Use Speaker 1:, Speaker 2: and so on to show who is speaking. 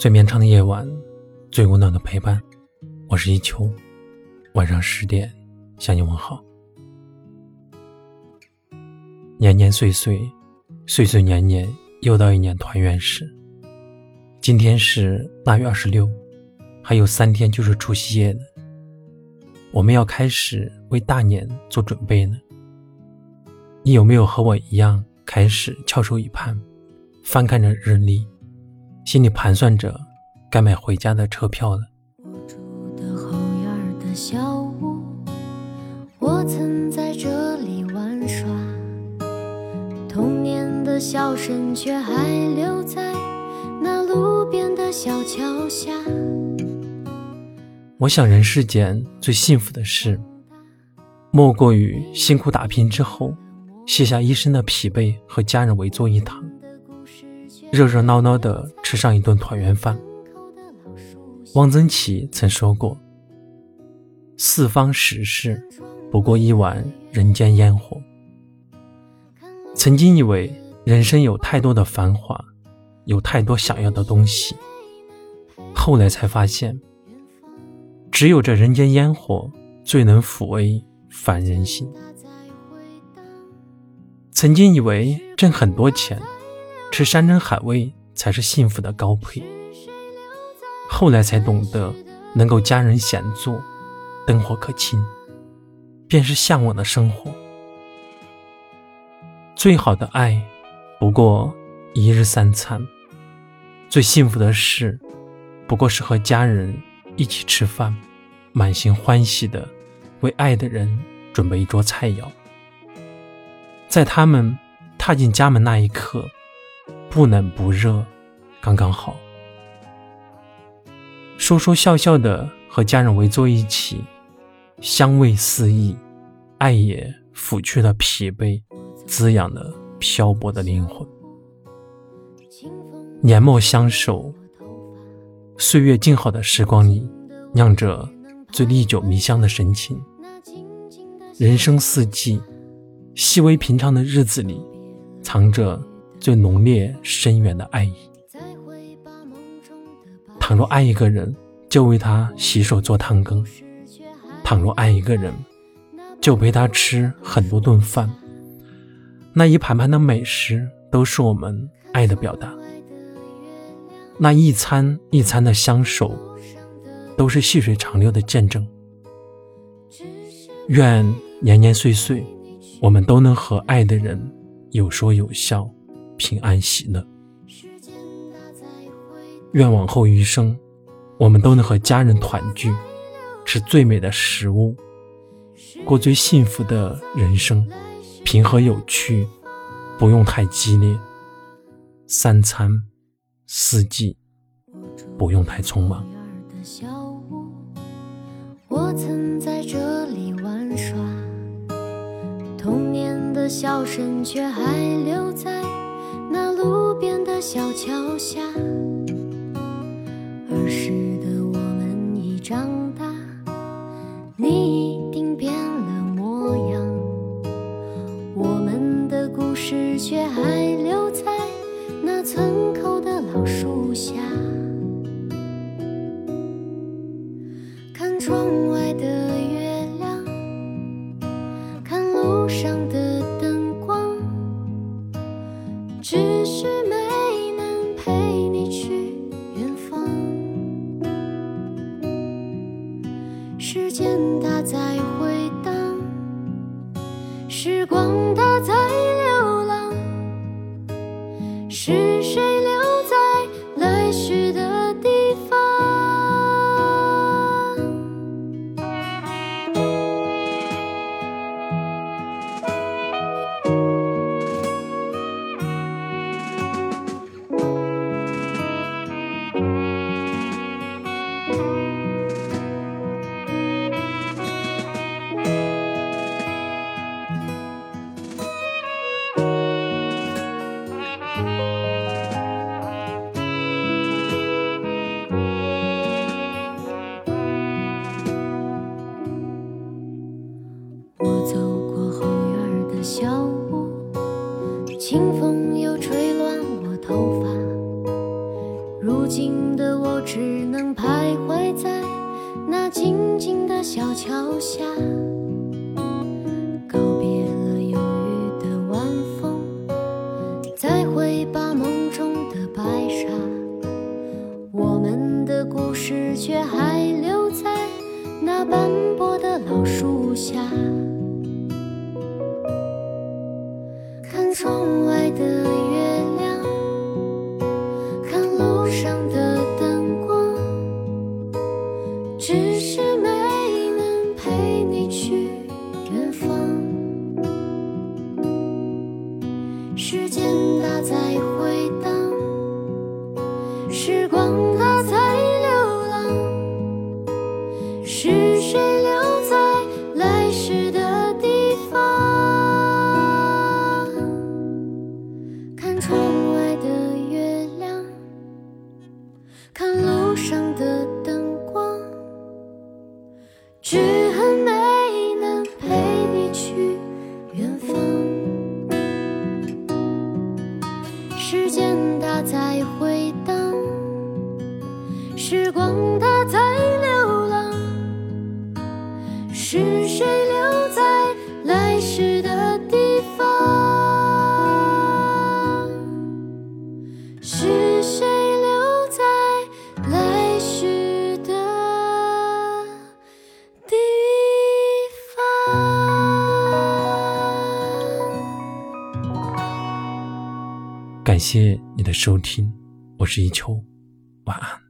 Speaker 1: 最绵长的夜晚，最温暖的陪伴。我是一秋，晚上十点向你问好。年年岁岁，岁岁年年，又到一年团圆时。今天是腊月二十六，还有三天就是除夕夜了。我们要开始为大年做准备呢。你有没有和我一样，开始翘首以盼，翻看着日历？心里盘算着该买回家的车票了。
Speaker 2: 我住的后院的小屋，我曾在这里玩耍，童年的笑声却还留在那路边的小桥下。
Speaker 1: 我想，人世间最幸福的事，莫过于辛苦打拼之后，卸下一身的疲惫，和家人围坐一堂。热热闹闹的吃上一顿团圆饭。汪曾祺曾说过：“四方时事，不过一碗人间烟火。”曾经以为人生有太多的繁华，有太多想要的东西，后来才发现，只有这人间烟火最能抚慰凡人心。曾经以为挣很多钱。吃山珍海味才是幸福的高配。后来才懂得，能够家人闲坐，灯火可亲，便是向往的生活。最好的爱，不过一日三餐；最幸福的事，不过是和家人一起吃饭，满心欢喜的为爱的人准备一桌菜肴。在他们踏进家门那一刻。不冷不热，刚刚好。说说笑笑的和家人围坐一起，香味四溢，爱也抚去了疲惫，滋养了漂泊的灵魂。年末相守，岁月静好的时光里，酿着最历久弥香的深情。人生四季，细微平常的日子里，藏着。最浓烈深远的爱意。倘若爱一个人，就为他洗手做汤羹；倘若爱一个人，就陪他吃很多顿饭。那一盘盘的美食，都是我们爱的表达。那一餐一餐的相守，都是细水长流的见证。愿年年岁岁，我们都能和爱的人有说有笑。平安喜乐，愿往后余生，我们都能和家人团聚，吃最美的食物，过最幸福的人生，平和有趣，不用太激烈，三餐四季不用太匆忙。
Speaker 2: 我曾在这里玩耍，童年的笑声却还留在。那路边的小桥下，儿时的我们已长大，你一定变了模样，我们的故事却还留在那村口的老树下，时光它在流浪，时如今的我只能徘徊在那静静的小桥下，告别了忧郁的晚风，再会吧梦中的白纱。我们的故事却还留在那斑驳的老树下。看窗只恨没
Speaker 1: 感谢你的收听，我是一秋，晚安。